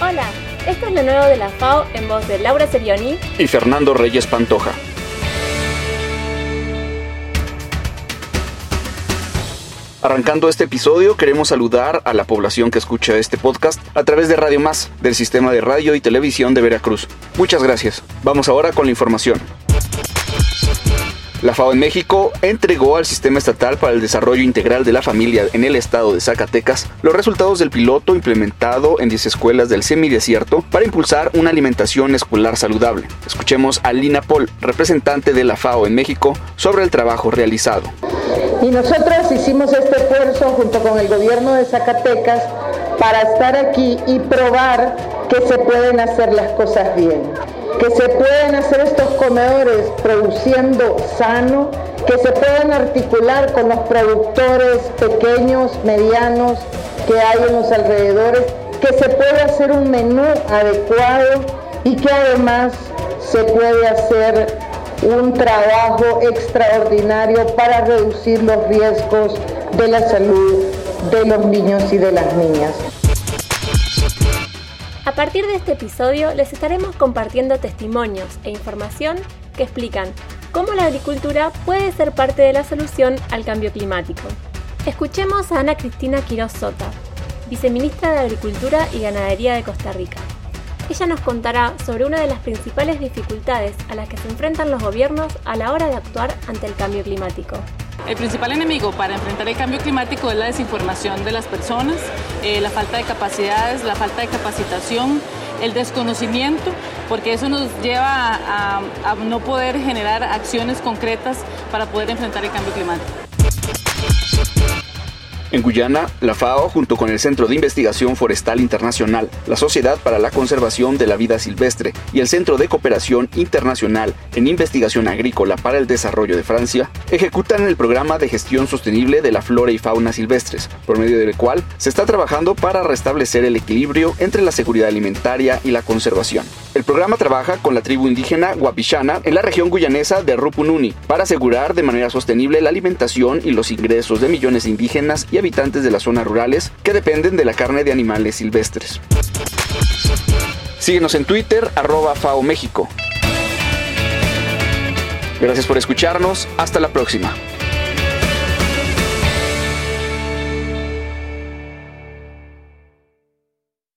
Hola, esto es lo nuevo de la FAO en voz de Laura Serioni y Fernando Reyes Pantoja. Arrancando este episodio, queremos saludar a la población que escucha este podcast a través de Radio Más, del sistema de radio y televisión de Veracruz. Muchas gracias. Vamos ahora con la información. La FAO en México entregó al Sistema Estatal para el Desarrollo Integral de la Familia en el estado de Zacatecas los resultados del piloto implementado en 10 escuelas del semidesierto para impulsar una alimentación escolar saludable. Escuchemos a Lina Paul, representante de la FAO en México, sobre el trabajo realizado. Y nosotros hicimos este esfuerzo junto con el gobierno de Zacatecas para estar aquí y probar que se pueden hacer las cosas bien que se pueden hacer estos comedores produciendo sano, que se pueden articular con los productores pequeños, medianos que hay en los alrededores, que se puede hacer un menú adecuado y que además se puede hacer un trabajo extraordinario para reducir los riesgos de la salud de los niños y de las niñas. A partir de este episodio les estaremos compartiendo testimonios e información que explican cómo la agricultura puede ser parte de la solución al cambio climático. Escuchemos a Ana Cristina Quiroz Sota, viceministra de Agricultura y Ganadería de Costa Rica. Ella nos contará sobre una de las principales dificultades a las que se enfrentan los gobiernos a la hora de actuar ante el cambio climático. El principal enemigo para enfrentar el cambio climático es la desinformación de las personas, eh, la falta de capacidades, la falta de capacitación, el desconocimiento, porque eso nos lleva a no poder generar acciones concretas para poder enfrentar el cambio climático. En Guyana, la FAO, junto con el Centro de Investigación Forestal Internacional, la Sociedad para la Conservación de la Vida Silvestre y el Centro de Cooperación Internacional en Investigación Agrícola para el Desarrollo de Francia, ejecutan el programa de gestión sostenible de la flora y fauna silvestres, por medio del cual se está trabajando para restablecer el equilibrio entre la seguridad alimentaria y la conservación. El programa trabaja con la tribu indígena Guapichana en la región guyanesa de Rupununi para asegurar de manera sostenible la alimentación y los ingresos de millones de indígenas y habitantes de las zonas rurales que dependen de la carne de animales silvestres. Síguenos en Twitter, arroba. Gracias por escucharnos, hasta la próxima.